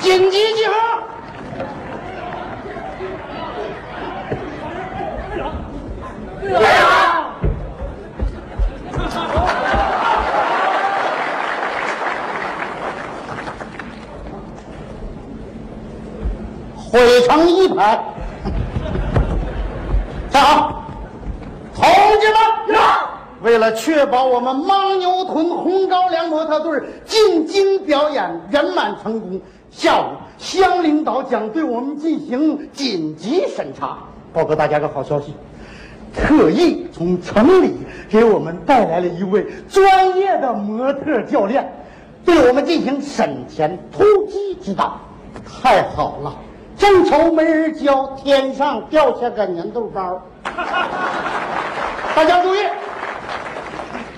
紧急集合！队长！汇成一排，站好，同志们！为了确保我们牦牛屯红高粱模特队进京表演圆满成功，下午乡领导将对我们进行紧急审查。报告大家个好消息，特意从城里给我们带来了一位专业的模特教练，对我们进行审前突击指导。太好了，正愁没人教，天上掉下个粘豆包。大家注意。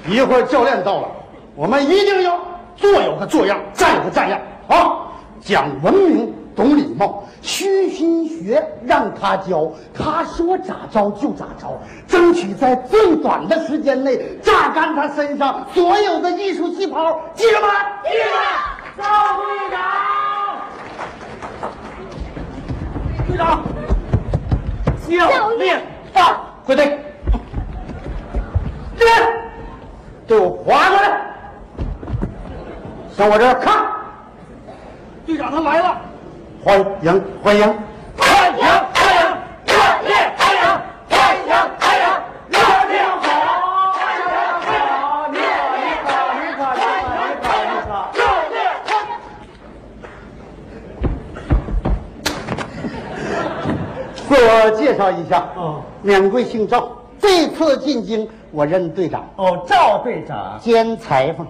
一会儿教练到了，我们一定要做有个做样，站有个站样啊！讲文明，懂礼貌，虚心学，让他教，他说咋着就咋着，争取在最短的时间内榨干他身上所有的艺术细胞，记着吗？记着。赵队长，队长，教练二，归队，这边。给我划过来，向我这儿看。队长他来了，欢迎欢迎。欢迎欢迎热烈欢迎欢迎欢迎热烈好，欢迎热烈自我介绍一下，哦，免贵姓赵，这次进京。我任队长哦，赵队长兼裁缝。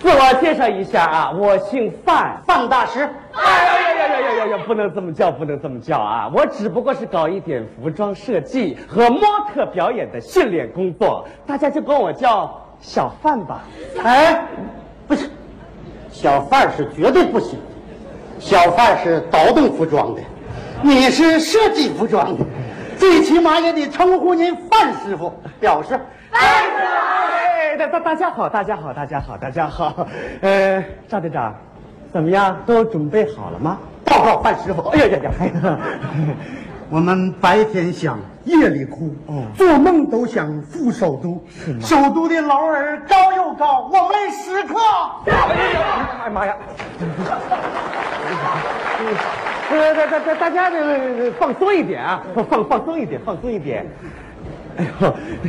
自我介绍一下啊，我姓范，范大师。哎呀呀呀呀呀呀！不能这么叫，不能这么叫啊！我只不过是搞一点服装设计和模特表演的训练工作，大家就管我叫小范吧。哎，不是，小范是绝对不行，小范是倒腾服装的，你是设计服装的。最起码也得称呼您范师傅，表示范师傅。哎，大大大家好，大家好，大家好，大家好。呃，赵队长，怎么样？都准备好了吗？报告范师傅。哎呀呀呀！我们白天想，夜里哭，做梦都想赴首都。首都的劳儿高又高，我们时刻。哎呀妈呀！呃，大大大大家这放松一点啊，放放松一点，放松一点。哎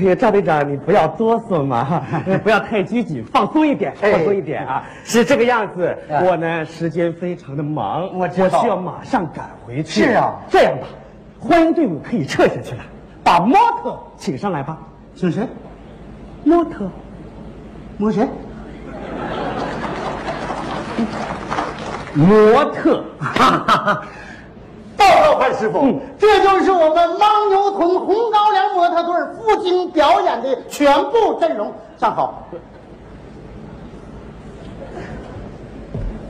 呦，赵队长，你不要哆嗦嘛，不要太拘谨，放松一点，放松一点啊。是这个样子，我呢时间非常的忙，我我需要马上赶回去。是啊，这样吧，欢迎队伍可以撤下去了，把模特请上来吧。请谁？模特？模谁？模特，报告范师傅，嗯这就是我们牦牛屯红高粱模特队赴京表演的全部阵容。站好。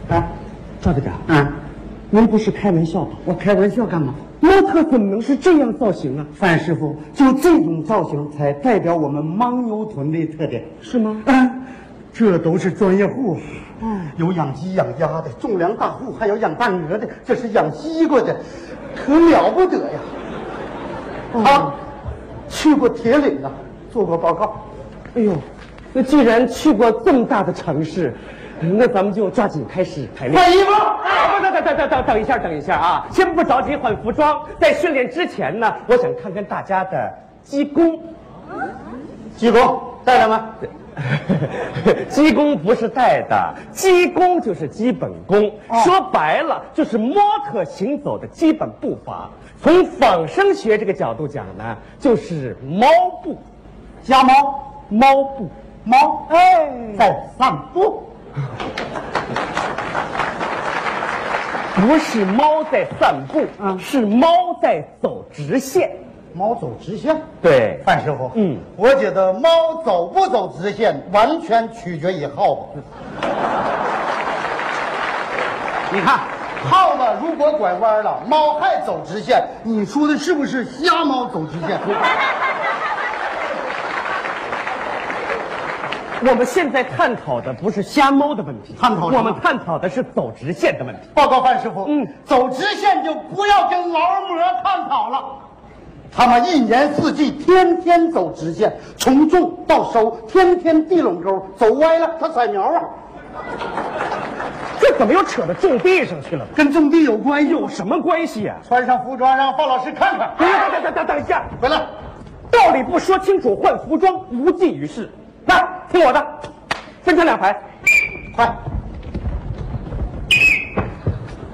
哎，赵队长，嗯，您不是开玩笑吧？我开玩笑干嘛？模特怎么能是这样造型啊？范师傅，就这种造型才代表我们牦牛屯的特点，是吗？嗯，这都是专业户。有养鸡养鸭的，种粮大户，还有养大鹅的，这是养西瓜的，可了不得呀！啊，去过铁岭啊，做过报告。哎呦，那既然去过这么大的城市，那咱们就抓紧开始排练。换衣服！哎，等等等等等等一下，等一下啊！先不着急换服装，在训练之前呢，我想看看大家的鸡功。鸡功带了吗？鸡功不是带的，鸡功就是基本功，说白了就是模特行走的基本步伐。从仿生学这个角度讲呢，就是猫步，家猫，猫步，猫，哎，在散步。不是猫在散步，嗯。是猫在走直线。猫走直线，对，范师傅，嗯，我觉得猫走不走直线，完全取决于耗子。你看，耗子如果拐弯了，猫还走直线，你说的是不是瞎猫走直线？我们现在探讨的不是瞎猫的问题，探讨我们探讨的是走直线的问题。报告范师傅，嗯走直线就不要跟劳模探讨了。他们一年四季天天走直线，从种到收，天天地垄沟，走歪了他踩苗啊，这怎么又扯到种地上去了？跟种地有关系。有什么关系啊？穿上服装，让范老师看看。等等等等等一下，回来，道理不说清楚，换服装无济于事。来，听我的，分成两排。快，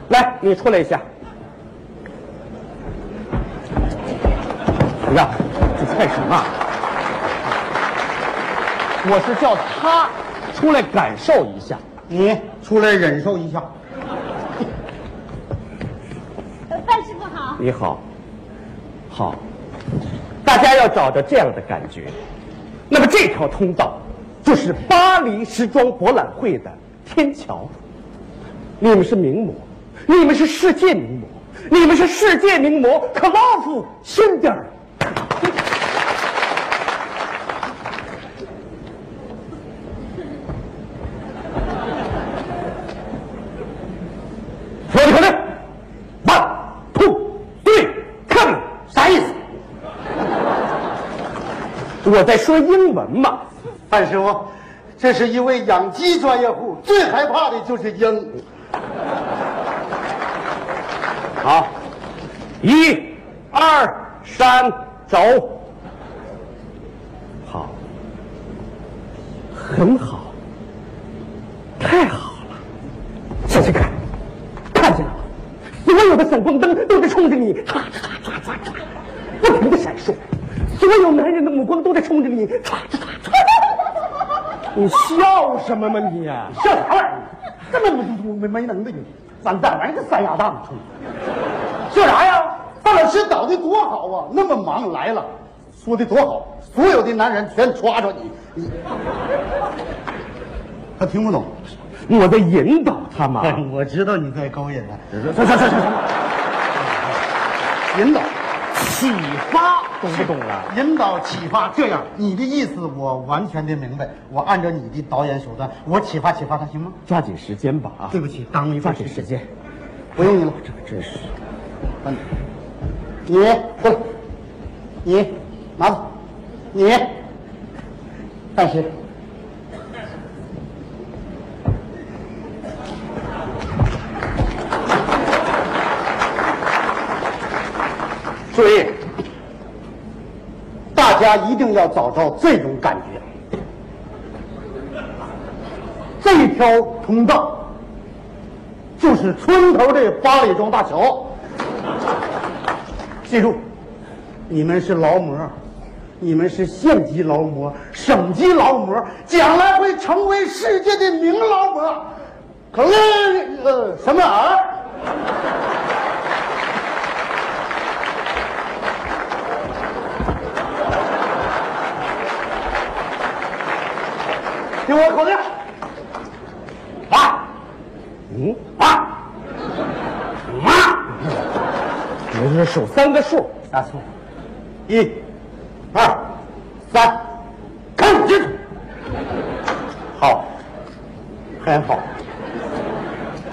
来，你出来一下。呀，这干什么？我是叫他出来感受一下。你出来忍受一下。范师傅好，你好，好，大家要找着这样的感觉。那么这条通道就是巴黎时装博览会的天桥。你们是名模，你们是世界名模，你们是世界名模，克劳夫辛德尔。说的可对，one two three come，啥意思？我在说英文嘛。范师傅，这是一位养鸡专业户，最害怕的就是鹰。好，一、二、三，走。好，很好，太好了。小心看，看见了吗？所有的闪光灯都在冲着你，唰唰唰唰唰，不停的闪烁。所有男人的目光都在冲着你，唰唰唰唰。你笑什么嘛你呀、笑啥玩意儿？这么没没没能的你，咱这玩意儿个三丫档笑啥呀？范老师导的多好啊！那么忙来了，说的多好，所有的男人全抓着你，你 他听不懂。我在引导他嘛。我知道你在勾引他，行行行行行，引导、启发懂不懂啊？引导、启发，这样你的意思我完全的明白。我按照你的导演手段，我启发启发他，行吗？抓紧时间吧啊！对不起，耽误一抓份紧时间。不用你了。这可真是，嗯，你过来，你拿走，你，范师，注意，大家一定要找到这种感觉。这条通道就是村头的八里庄大桥。记住，你们是劳模，你们是县级劳模、省级劳模，将来会成为世界的名劳模。可乐呃什么啊？听我口令，啊，嗯，啊，啊！你是数三个数，大错，一、二、三，看清楚。好，很好，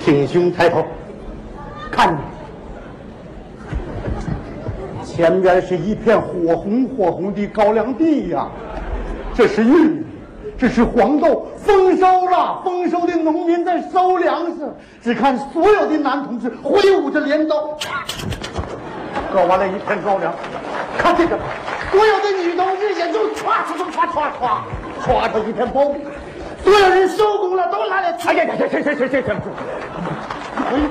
挺胸抬头，看着。前边是一片火红火红的高粱地呀、这是玉米，这是黄豆，丰收了，丰收的农民在收粮食。只看所有的男同志挥舞着镰刀，割完了一片高粱，看这个，所有的女同志也就歘唰唰唰唰唰，唰出一片苞米。所有人收工了，都拿来吃。哎呀呀，行行行行行行，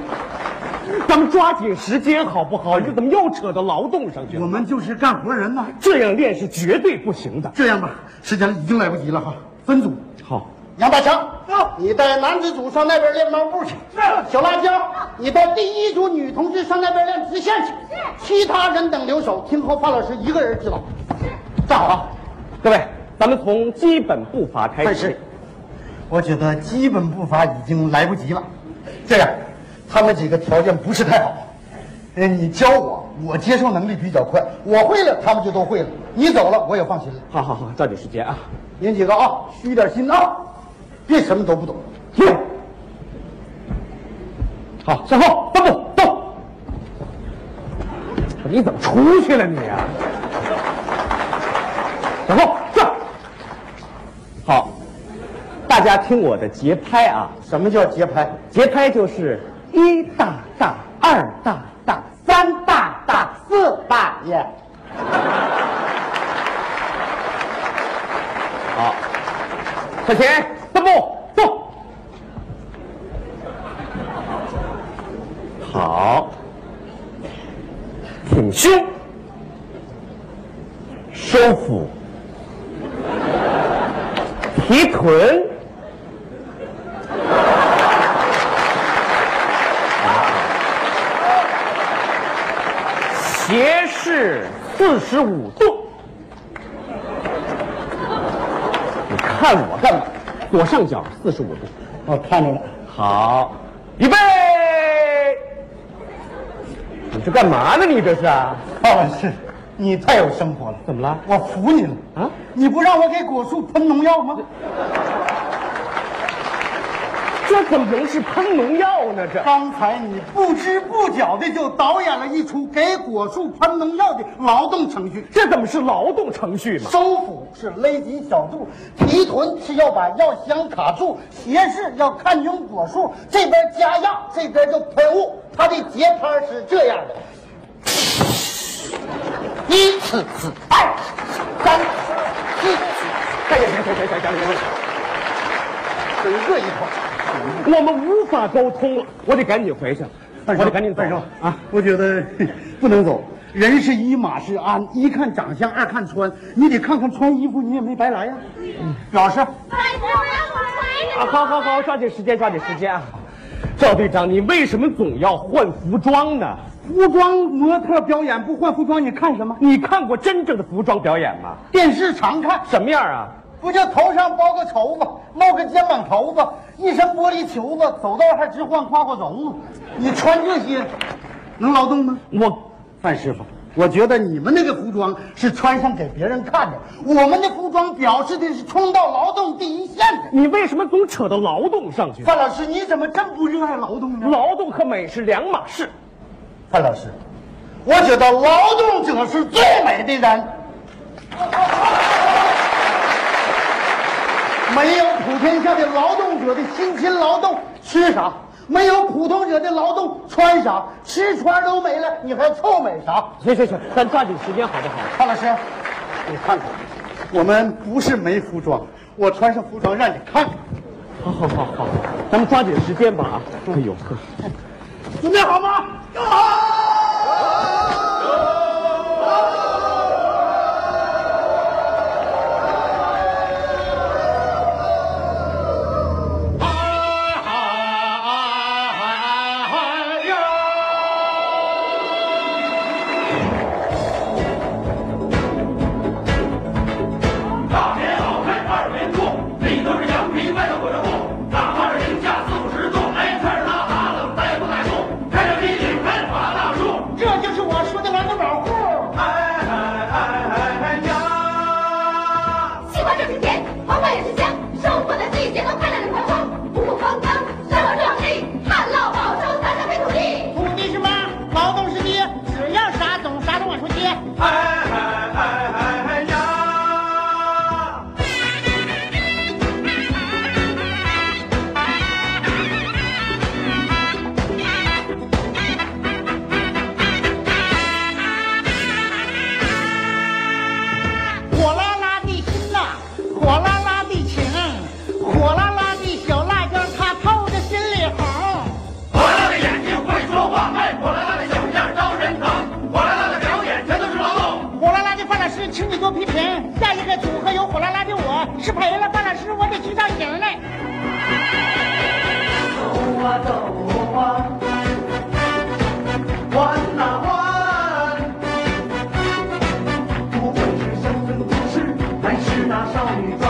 咱们抓紧时间好不好？这怎么又扯到劳动上去了？我们就是干活人呐。这样练是绝对不行的。这样吧，时间已经来不及了哈，分组。好，杨大强，你带男子组上那边练猫步去。是小辣椒，你带第一组女同志上那边练直线去。是其他人等留守，听候范老师一个人指导。是站好啊！各位，咱们从基本步伐开始但是。，我觉得基本步伐已经来不及了。这样，他们几个条件不是太好。呃，你教我，我接受能力比较快，我会了，他们就都会了。你走了，我也放心了。好好好，抓紧时间啊！您几个啊，虚点心啊，别什么都不懂。对，好，向后三步动。你怎么出去了你啊？向后转。好，大家听我的节拍啊！什么叫节拍？节拍就是一大大，二大大，爷。好，向前大步走。好，挺胸，收腹，提臀。斜视四十五度。你看我干嘛？左上角四十五度。我看着了。好，预备。你这干嘛呢？你这是啊？范老师，你太有生活了。怎么了？我服你了啊！你不让我给果树喷农药吗？这怎么能是喷农药呢？这刚才你不知不觉的就导演了一出给果树喷农药的劳动程序。这怎么是劳动程序嘛？收腹是勒紧小肚，提臀是要把药箱卡住，斜视要看准果树，这边加药，这边就喷雾。它的节拍是这样的：一次次，二次次，三次次，四次次，行行行行行行行，整个一块。我们无法沟通了，我得赶紧回去了，我得赶紧走啊！我觉得 不能走。人是一，马是鞍，一看长相，二看穿，你得看看穿衣服，你也没白来呀。表示拜托让我啊，好好好，抓紧时间，抓紧时间啊！赵队长，你为什么总要换服装呢？服装模特表演不换服装，你看什么？你看过真正的服装表演吗？电视常看，什么样啊？不就头上包个绸子，露个肩膀头子，一身玻璃球子，走道还直晃胯胯轴子。你穿这些，能劳动吗？我范师傅，我觉得你们那个服装是穿上给别人看的，我们的服装表示的是冲到劳动第一线的。你为什么总扯到劳动上去？范老师，你怎么这么不热爱劳动呢？劳动和美是两码事。范老师，我觉得劳动者是最美的人。没有普天下的劳动者的辛勤劳动，吃啥？没有普通者的劳动，穿啥？吃穿都没了，你还臭美啥？行行行，咱抓紧时间好不好？潘老师，你看看，我们不是没服装，我穿上服装让你看看。好好好好，咱们抓紧时间吧啊！哎呦呵，准备好吗？大师，请你多批评。下一个组合有火辣辣的我，是赔了范老师，我得去上营来。走啊走啊，弯呐弯，不管是乡村故事，还是那少女装